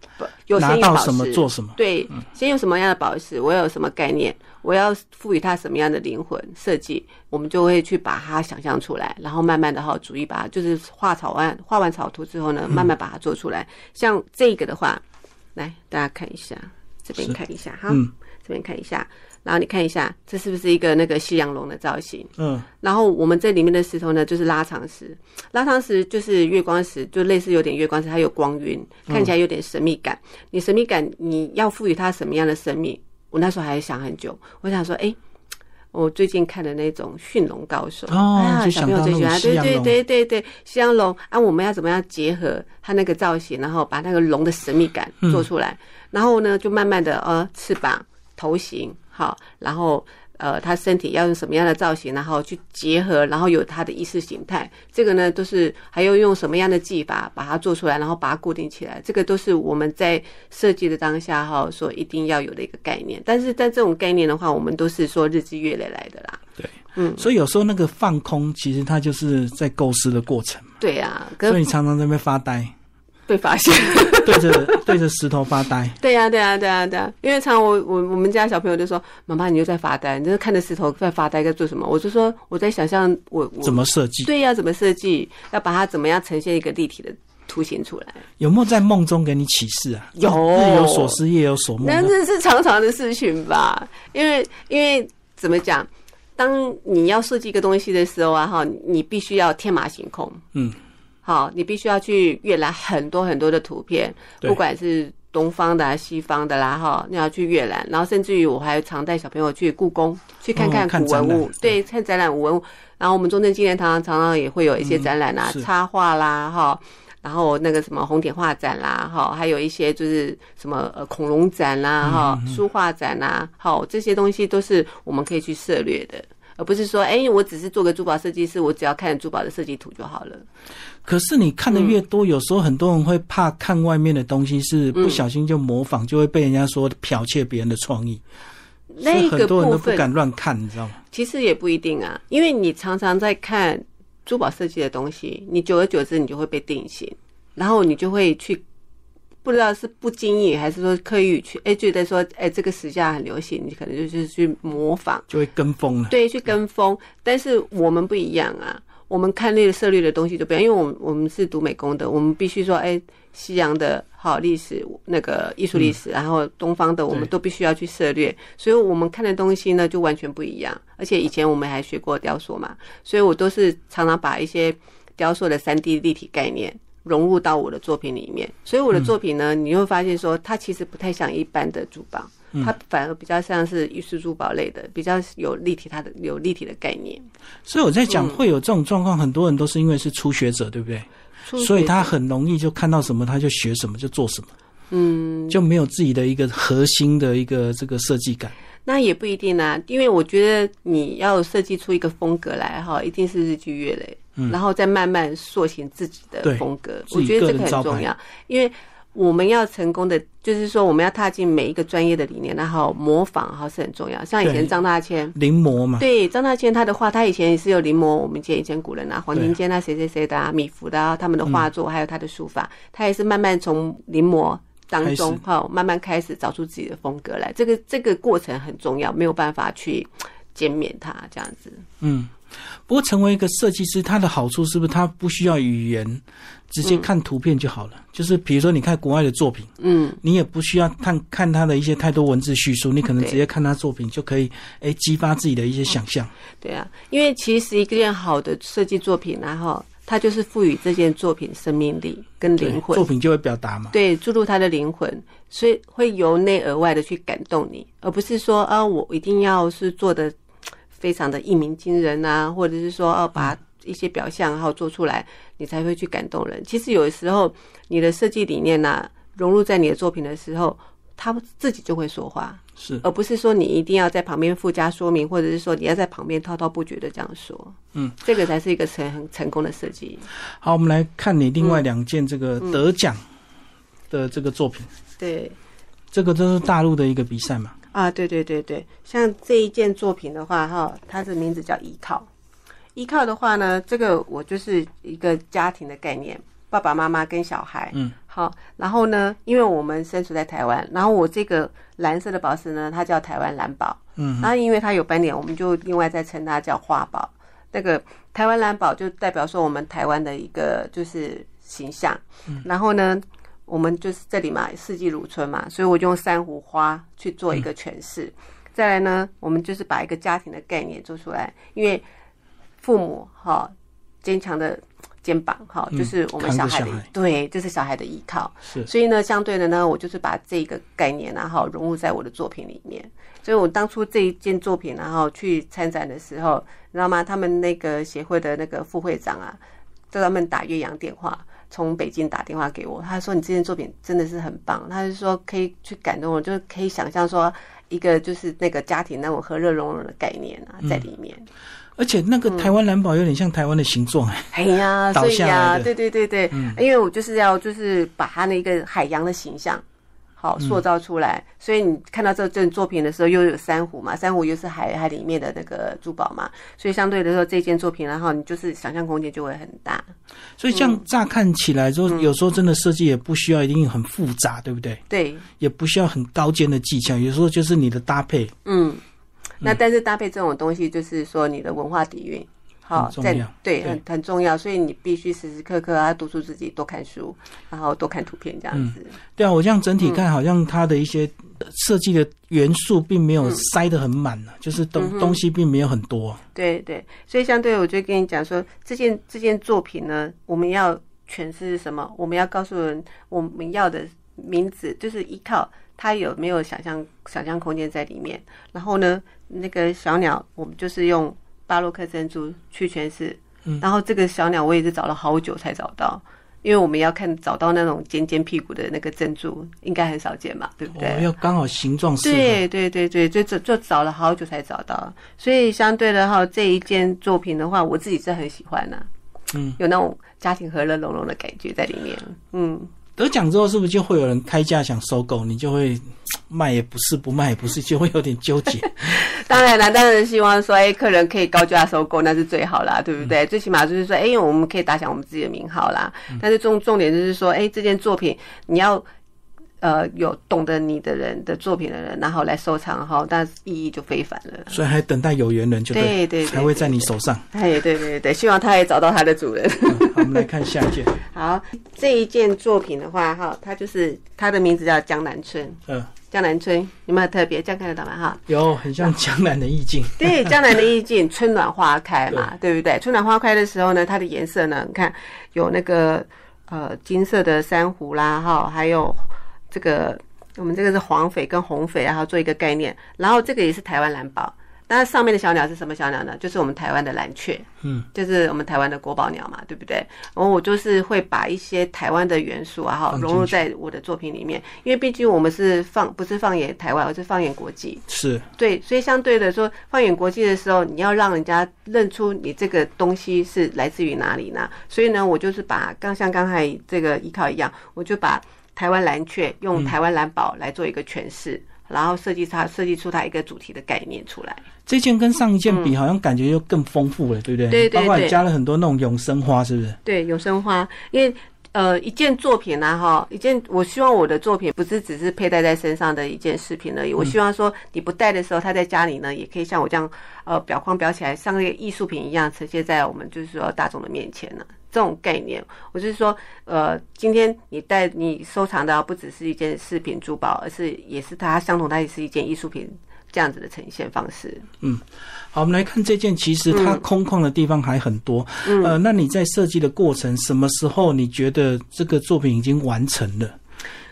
有拿先有宝石到什么做什么。对，先有什么样的宝石，我有什么概念，我要赋予它什么样的灵魂设计，我们就会去把它想象出来，然后慢慢的哈，逐一把它就是画草案，画完草图之后呢，慢慢把它做出来。像这个的话，来大家看一下，这边看一下哈，嗯这边看一下，然后你看一下，这是不是一个那个西洋龙的造型？嗯，然后我们这里面的石头呢，就是拉长石。拉长石就是月光石，就类似有点月光石，它有光晕，看起来有点神秘感。你神秘感，你要赋予它什么样的生命？我那时候还想很久，我想说，哎，我最近看的那种驯龙高手，哦小朋友最喜欢，对对对对对，西洋龙啊，我们要怎么样结合它那个造型，然后把那个龙的神秘感嗯做出来，然后呢，就慢慢的呃翅膀、头型，好，然后。呃，他身体要用什么样的造型，然后去结合，然后有他的意识形态，这个呢都是还要用什么样的技法把它做出来，然后把它固定起来，这个都是我们在设计的当下哈，说一定要有的一个概念。但是在这种概念的话，我们都是说日积月累来的啦。对，嗯，所以有时候那个放空，其实它就是在构思的过程嘛。对啊，所以你常常在那边发呆，被发现。对着对着石头发呆。对呀、对呀、对呀、对呀、因为常常我我我们家小朋友就说：“妈妈，你又在发呆，你就看着石头在发呆，在做什么？”我就说我在想象我我怎么设计？对呀、怎么设计，要把它怎么样呈现一个立体的图形出来。有没有在梦中给你启示啊？有日有所思，夜有所梦啊。那这是常常的事情吧？因为因为怎么讲，当你要设计一个东西的时候啊，哈，你必须要天马行空。嗯，好，你必须要去阅览很多很多的图片，不管是东方的、啊、西方的啦，哈，你要去阅览。然后甚至于我还常带小朋友去故宫去看看古文物，对，看展览古文物。然后我们中正纪念堂常常也会有一些展览啊，嗯插画啦，哈。然后那个什么红点画展啦，哈，还有一些就是什么呃恐龙展啦，哈、书画展啦，好，这些东西都是我们可以去涉猎的，而不是说，哎，我只是做个珠宝设计师，我只要看珠宝的设计图就好了。可是你看的越多，有时候很多人会怕看外面的东西，是不小心就模仿，就会被人家说剽窃别人的创意。所以那个很多人都不敢乱看，你知道吗？其实也不一定啊，因为你常常在看珠宝设计的东西，你久而久之你就会被定型，然后你就会去不知道是不经意还是说刻意去，哎，觉得说，哎，这个时下很流行，你可能就是去模仿，就会跟风了。对，去跟风。但是我们不一样啊，我们看那个涉猎的东西就不一样，因为我们我们是读美工的，我们必须说，哎，西洋的好历史，那个艺术历史，然后东方的我们都必须要去涉猎，所以我们看的东西呢就完全不一样。而且以前我们还学过雕塑嘛，所以我都是常常把一些雕塑的三 D 立体概念。融入到我的作品里面，所以我的作品呢，你会发现说，它其实不太像一般的珠宝，它反而比较像是艺术珠宝类的，比较有立体，它的有立体的概念。所以我在嗯讲会有这种状况，很多人都是因为是初学者，对不对？所以他很容易就看到什么他就学什么就做什么，嗯，就没有自己的一个核心的一个这个设计感。那也不一定啊，因为我觉得你要设计出一个风格来哈，一定是日积月累，然后再慢慢塑形自己的对风格。我觉得这个很重要，因为我们要成功的，就是说我们要踏进每一个专业的理念，然后模仿哈是很重要。像以前对张大千。临摹嘛，对张大千他的画，他以前也是有临摹我们以前以前古人啊，黄庭坚啊，谁谁谁的啊，米芾的啊，他们的画作，还有他的书法，他也是慢慢从临摹当中哈，慢慢开始找出自己的风格来。这个这个过程很重要，没有办法去减免它这样子。嗯。不过成为一个设计师，它的好处是不是他不需要语言，直接看图片就好了？就是比如说你看国外的作品，嗯，你也不需要看看他的一些太多文字叙述，你可能直接看他作品就可以，哎，激发自己的一些想象。对啊，因为其实一件好的设计作品然后它它就是赋予这件作品生命力跟灵魂，作品就会表达嘛。对，注入它的灵魂，所以会由内而外的去感动你，而不是说啊，我一定要是做的非常的一鸣惊人啊，或者是说哦，把一些表象然后做出来，你才会去感动人。其实有的时候，你的设计理念呐，融入在你的作品的时候，它自己就会说话。是，而不是说你一定要在旁边附加说明，或者是说你要在旁边滔滔不绝的这样说。嗯，这个才是一个成很成功的设计。好，我们来看你另外两件这个得奖的这个作品。对，这个都是大陆的一个比赛嘛？啊，对对对对，像这一件作品的话，哈，它的名字叫依靠。依靠的话呢，这个我就是一个家庭的概念。爸爸妈妈跟小孩，嗯，好，然后呢，因为我们身处在台湾，然后我这个蓝色的宝石呢，它叫台湾蓝宝，嗯，然后因为它有斑点，我们就另外再称它叫花宝。那个台湾蓝宝就代表说我们台湾的一个就是形象，嗯然后呢，我们就是这里嘛，四季如春嘛，所以我就用珊瑚花去做一个诠释。再来呢，我们就是把一个家庭的概念做出来，因为父母哈坚强的。肩膀哈，就是我们小孩的对，这是小孩的依靠。是，所以呢，相对的呢，我就是把这个概念然后融入在我的作品里面。所以我当初这一件作品然后去参展的时候，你知道吗？他们那个协会的那个副会长啊，叫他们打岳阳电话，从北京打电话给我，他说你这件作品真的是很棒，他就说可以去感动我，就是可以想象说一个就是那个家庭那种和乐融融的概念啊在里面。而且那个台湾蓝宝有点像台湾的形状哎，哎呀，所以呀，对对对对，因为我就是要就是把它那个海洋的形象好塑造出来，所以你看到这件作品的时候，又有珊瑚嘛，珊瑚又是海海里面的那个珠宝嘛，所以相对的说，这件作品然后你就是想象空间就会很大。所以这样乍看起来，就有时候真的设计也不需要一定很复杂，对不对？对，也不需要很高尖的技巧，有时候就是你的搭配，嗯。那但是搭配这种东西，就是说你的文化底蕴，好在对很很重要，所以你必须时时刻刻啊督促自己多看书，然后多看图片这样子。对啊，我这样整体看，好像它的一些设计的元素并没有塞得很满呢，就是东东西并没有很多。对对，所以相对我就跟你讲说，这件这件作品呢，我们要诠释什么？我们要告诉人我们要的名字，就是依靠它有没有想象想象空间在里面，然后呢？那个小鸟，我们就是用巴洛克珍珠去诠释，然后这个小鸟我也是找了好久才找到，因为我们要看找到那种尖尖屁股的那个珍珠，应该很少见嘛，对不对？要刚好形状是。对对对对，就就就找了好久才找到，所以相对的话，这一件作品的话，我自己是很喜欢的，嗯，有那种家庭和乐融融的感觉在里面，嗯。得奖之后，是不是就会有人开价想收购？你就会 卖也不是，不卖也不是，就会有点纠结。当然了，当然希望说，哎，客人可以高价收购，那是最好啦，对不对？最起码就是说，哎，我们可以打响我们自己的名号啦。但是重重点就是说，哎，这件作品你要。呃，有懂得你的人的作品的人，然后来收藏哈，那意义就非凡了。所以还等待有缘人，就对对，才会在你手上。哎，对对对，希望他也找到他的主人。我们来看下一件。好，这一件作品的话，哈，它就是它的名字叫江南春。嗯，江南春有没有特别？这样看得到吗？哈，有，很像江南的意境。对，江南的意境，春暖花开嘛，对不对？春暖花开的时候呢，它的颜色呢，你看有那个呃金色的珊瑚啦，哈，还有。这个我们这个是黄翡跟红翡，然后做一个概念，然后这个也是台湾蓝宝，但是上面的小鸟是什么小鸟呢？就是我们台湾的蓝雀，嗯，就是我们台湾的国宝鸟嘛，对不对？然后我就是会把一些台湾的元素啊，哈，融入在我的作品里面，因为毕竟我们是放不是放眼台湾，而是放眼国际，是对，所以相对的说，放眼国际的时候，你要让人家认出你这个东西是来自于哪里呢？所以呢，我就是把刚像刚才这个依靠一样，我就把。台湾蓝雀用台湾蓝宝来做一个诠释，然后设计它设计出它一个主题的概念出来。这件跟上一件比，好像感觉又更丰富了，对不对？对对对。包括加了很多那种永生花，是不是？对，永生花，因为。呃，一件作品呢，哈，一件，我希望我的作品不是只是佩戴在身上的一件饰品而已。我希望说，你不戴的时候，它在家里呢，也可以像我这样，呃，裱框裱起来，像那个艺术品一样，呈现在我们就是说大众的面前呢。这种概念，我是说，呃，今天你带你收藏的不只是一件饰品珠宝，而是也是它相同，它也是一件艺术品。这样子的呈现方式。嗯，好，我们来看这件，其实它空旷的地方还很多。嗯呃，那你在设计的过程，什么时候你觉得这个作品已经完成了？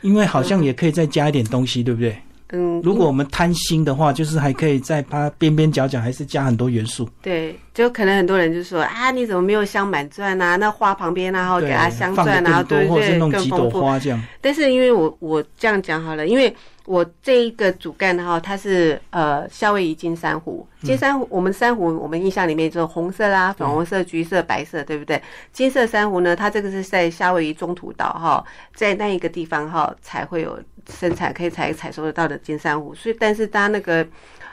因为好像也可以再加一点东西，对不对？嗯，如果我们贪心的话，就是还可以在它边边角角还是加很多元素。对，就可能很多人就说啊，你怎么没有镶满钻啊？那花旁边啊，然后给它镶钻啊，得更多，或是对对，弄几朵更丰富。花这样。但是因为我我这样讲好了，因为我这一个主干哈，它是呃夏威夷金珊瑚，金珊瑚、我们珊瑚我们印象里面就是红色啦、粉红色、橘色、白色，对不对？金色珊瑚呢，它这个是在夏威夷中途岛哈，在那一个地方哈才会有生产，可以采采收得到的金珊瑚，所以但是它那个。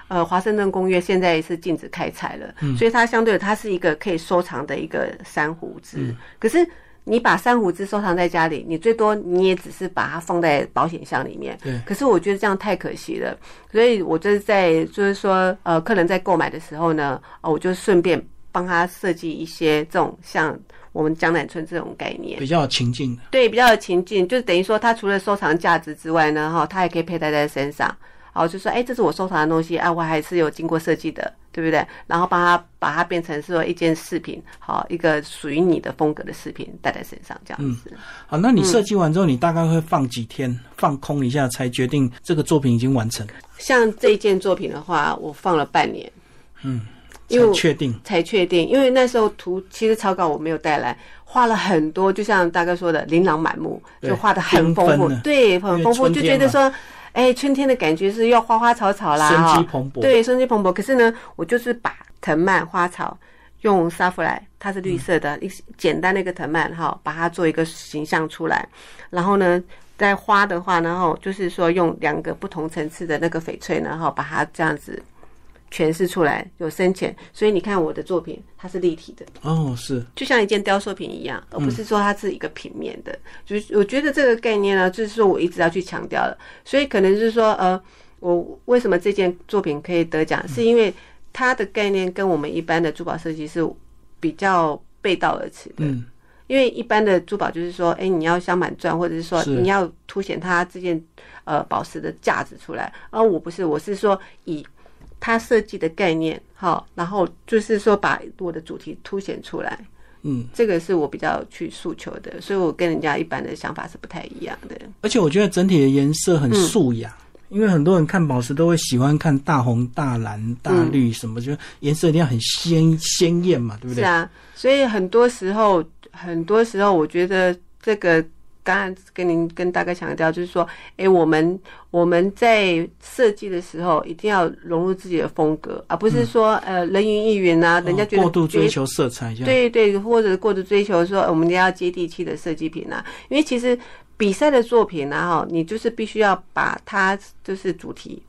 呃，华盛顿公约现在是禁止开采了，所以它相对的它是一个可以收藏的一个珊瑚枝。可是你把珊瑚只收藏在家里，你最多你也只是把它放在保险箱里面。对可是我觉得这样太可惜了，所以我就是在就是说，呃，客人在购买的时候呢，哦，我就顺便帮他设计一些这种像我们江南村这种概念。比较有情境的。对，比较有情境，就是等于说，它除了收藏价值之外呢，哈，它还可以佩戴在身上。好，就说，哎，这是我收藏的东西啊，我还是有经过设计的，对不对？然后帮它把它变成是说一件饰品，好，一个属于你的风格的饰品戴在身上，这样子。好，那你设计完之后，你大概会放几天，放空一下，才决定这个作品已经完成，像这一件作品的话，我放了半年因才为确定。才确定，因为那时候图其实草稿我没有带来，画了很多，就像大哥说的，琳琅满目，就画的很丰富对，很丰富，就觉得说，哎，春天的感觉是要花花草草啦，生哈机蓬勃。对，生机蓬勃。可是呢，我就是把藤蔓花草用沙弗莱，它是绿色的，一简单的一个藤蔓哈，把它做一个形象出来。然后呢，在花的话，然后就是说用两个不同层次的那个翡翠呢，哈，把它这样子诠释出来，有深浅。所以你看我的作品，它是立体的。哦，是，就像一件雕塑品一样，而不是说它是一个平面的。就是我觉得这个概念呢，就是说我一直要去强调的。所以可能就是说，呃，我为什么这件作品可以得奖，是因为它的概念跟我们一般的珠宝设计是比较背道而驰的。嗯，因为一般的珠宝就是说，哎，你要镶满钻，或者是说你要凸显它这件呃宝石的价值出来。而我不是，我是说以它设计的概念，好，然后就是说把我的主题凸显出来。嗯，这个是我比较去诉求的，所以我跟人家一般的想法是不太一样的。而且我觉得整体的颜色很素雅。因为很多人看宝石都会喜欢看大红、大蓝、大绿什么，就颜色一定要很鲜鲜艳嘛，对不对？是啊，所以很多时候，很多时候，我觉得这个刚刚跟您跟大哥强调，就是说，哎，我们我们在设计的时候一定要融入自己的风格，而不是说、呃人云亦云啊，人家觉得过度追求色彩，对对，或者过度追求说呃我们要接地气的设计品啊，因为其实比赛的作品啊，哈，你就是必须要把它就是主题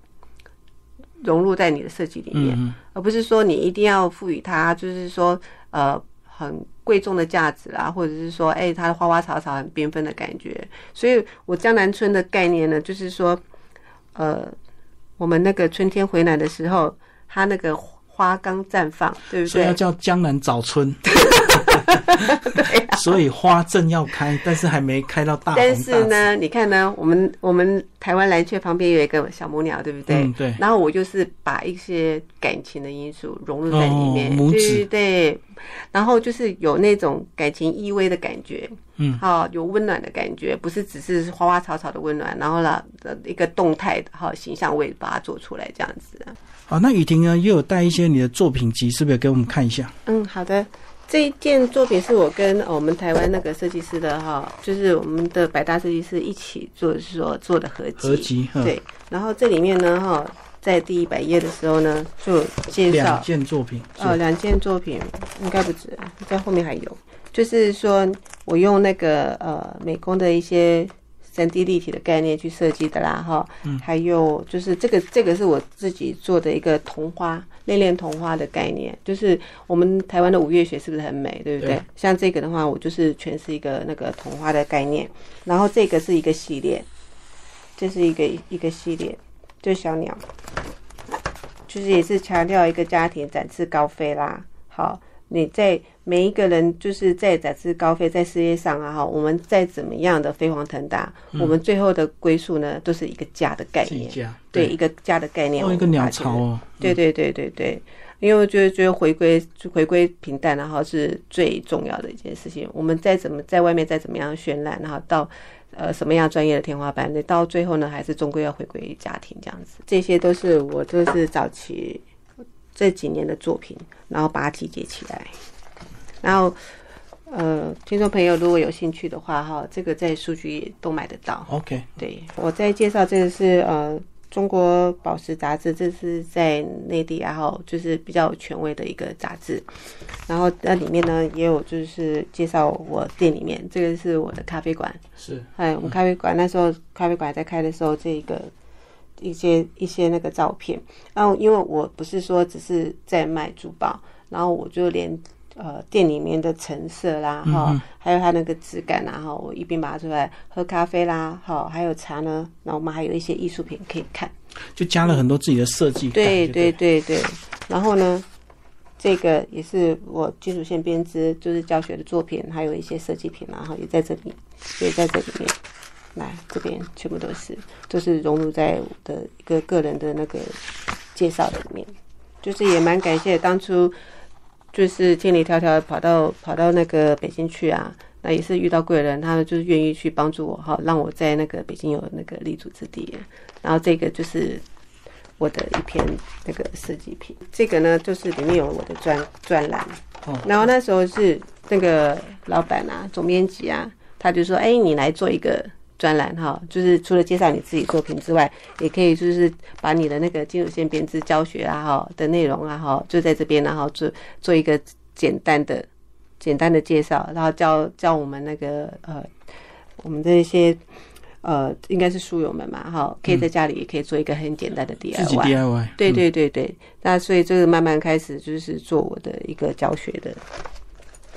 融入在你的设计里面，嗯。而不是说你一定要赋予它就是说呃很贵重的价值啦，或者是说哎它的花花草草很缤纷的感觉。所以我江南春的概念呢，就是说呃我们那个春天回来的时候，它那个花刚绽放，对不对？所以要叫江南早春。对啊所以花正要开，但是还没开到大红但。是呢，你看呢，我们我们台湾蓝雀旁边有一个小母鸟，对不对？嗯对然后我就是把一些感情的因素融入在里面，对对对。然后就是有那种感情依偎的感觉，嗯，好、有温暖的感觉，不是只是花花草草的温暖，然后呢，呃一个动态的哈、形象，我也把它做出来这样子。好，那雨婷呢，又有带一些你的作品集，是不是给我们看一下？嗯，好的。这一件作品是我跟呃我们台湾那个设计师的哈，就是我们的百大设计师一起做所做的合集。合集，嗯，对，然后这里面呢哈，在第一百页的时候呢，就介绍两绍件作品，是呃两件作品，应该不止，在后面还有，就是说我用那个呃美工的一些。三 D 立体的概念去设计的啦，哈，嗯还有就是这个这个是我自己做的一个桐花恋恋桐花的概念，就是我们台湾的五月雪是不是很美，对不对？对像这个的话，我就是全是一个那个桐花的概念，然后这个是一个系列，这是一个一个系列，就是小鸟，就是也是强调一个家庭展翅高飞啦。好，你在每一个人就是在展翅高飞，在事业上啊哈，我们再怎么样的飞黄腾达，我们最后的归宿呢，都是一个家的概念，对一个家的概念，一个鸟巢哦，对对对对对，因为我觉得觉得回归回归平淡，然后是最重要的一件事情。我们再怎么在外面再怎么样绚烂，然后到呃什么样专业的天花板，那到最后呢，还是终归要回归家庭这样子。这些都是我就是早期这几年的作品，然后把它集结起来。然后，呃，听众朋友如果有兴趣的话，哈，这个在数据也都买得到。OK，对我在介绍这个是呃中国宝石杂志，这是在内地，然后就是比较权威的一个杂志。然后那里面呢也有就是介绍我店里面，这个是我的咖啡馆。是，哎，我们咖啡馆那时候咖啡馆在开的时候，这个一些一些那个照片。然后因为我不是说只是在卖珠宝，然后我就连。呃，店里面的成色啦，哈，还有它那个质感啦，哈，我一并把它出来喝咖啡啦，哈，还有茶呢。那我们还有一些艺术品可以看，就加了很多自己的设计。对对对对。然后呢，这个也是我金属线编织，就是教学的作品，还有一些设计品，然后也在这里，也在这里面。来，这边全部都是，就是融入在我的一个个人的那个介绍里面。就是也蛮感谢当初。就是千里迢迢跑到跑到那个北京去啊，那也是遇到贵人，他们就是愿意去帮助我哈，让我在那个北京有那个立足之地。然后这个就是我的一篇那个设计品，这个呢就是里面有我的专专栏。然后那时候是那个老板啊，总编辑啊，他就说：“哎，你来做一个。”专栏哈，就是除了介绍你自己作品之外，也可以就是把你的那个金属线编织教学啊哈的内容啊哈，就在这边然后做做一个简单的简单的介绍，然后教教我们那个呃我们的一些呃应该是书友们嘛哈，可以在家里也可以做一个很简单的 DIY，自己 DIY，对对对对，那所以这个慢慢开始就是做我的一个教学的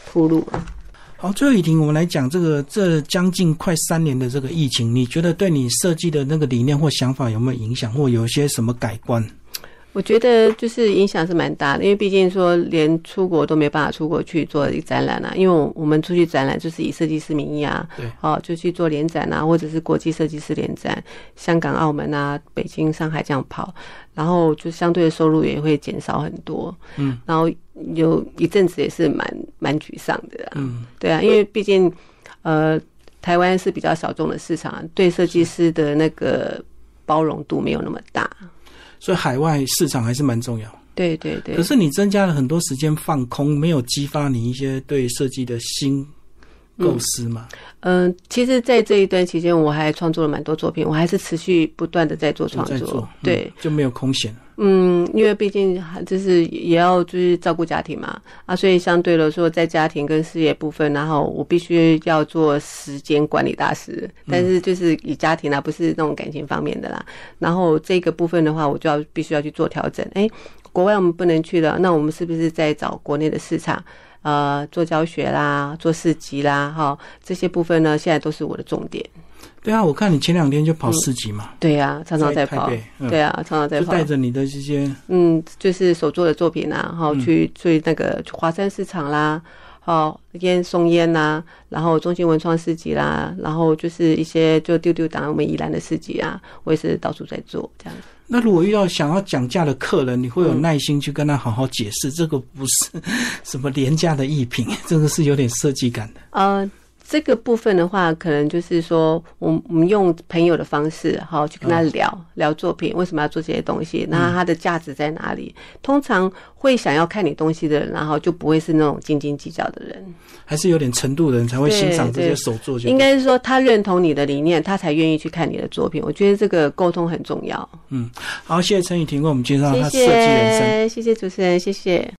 铺路。好，最后一题，我们来讲这个这将近快三年的这个疫情，你觉得对你设计的那个理念或想法有没有影响，或有些什么改观？我觉得就是影响是蛮大的，因为毕竟说连出国都没办法出国去做一个展览啊，因为我们出去展览就是以设计师名义啊，对，好就去做联展啊，或者是国际设计师联展，香港、澳门啊、北京、上海这样跑，然后就相对的收入也会减少很多，嗯，然后有一阵子也是蛮蛮沮丧的，嗯，对啊，因为毕竟呃台湾是比较小众的市场，对设计师的那个包容度没有那么大。所以海外市场还是蛮重要。对对对。可是你增加了很多时间放空，没有激发你一些对设计的新构思嘛？嗯，其实，在这一段期间，我还创作了蛮多作品，我还是持续不断的在做创作。对，就没有空闲。嗯，因为毕竟就是也要就是照顾家庭嘛，啊，所以相对来说，在家庭跟事业部分，然后我必须要做时间管理大师，但是就是以家庭啊，不是那种感情方面的啦。然后这个部分的话，我就要必须要去做调整。哎，国外我们不能去了，那我们是不是在找国内的市场？呃，做教学啦，做市集啦，哈，这些部分呢，现在都是我的重点。对啊，我看你前两天就跑四级嘛。对呀，常常在跑。对啊，常常在跑。就带着你的这些，嗯，就是手做的作品啊，然后去去那个华山市场啦，好烟松烟呐，然后中心文创市集啦，然后就是一些就丢丢档我们宜兰的市集啊，我也是到处在做这样。那如果遇到想要讲价的客人，你会有耐心去跟他好好解释，这个不是 什么廉价的艺品，这个是有点设计感的。呃。这个部分的话，可能就是说，我我们用朋友的方式，好去跟他聊聊作品，为什么要做这些东西？那它的价值在哪里？通常会想要看你东西的人，然后就不会是那种斤斤计较的人，还是有点程度的人才会欣赏这些手作。应该是说，他认同你的理念，他才愿意去看你的作品。我觉得这个沟通很重要。嗯，好，谢谢陈雨婷为我们介绍他设计人生，谢谢主持人，谢谢。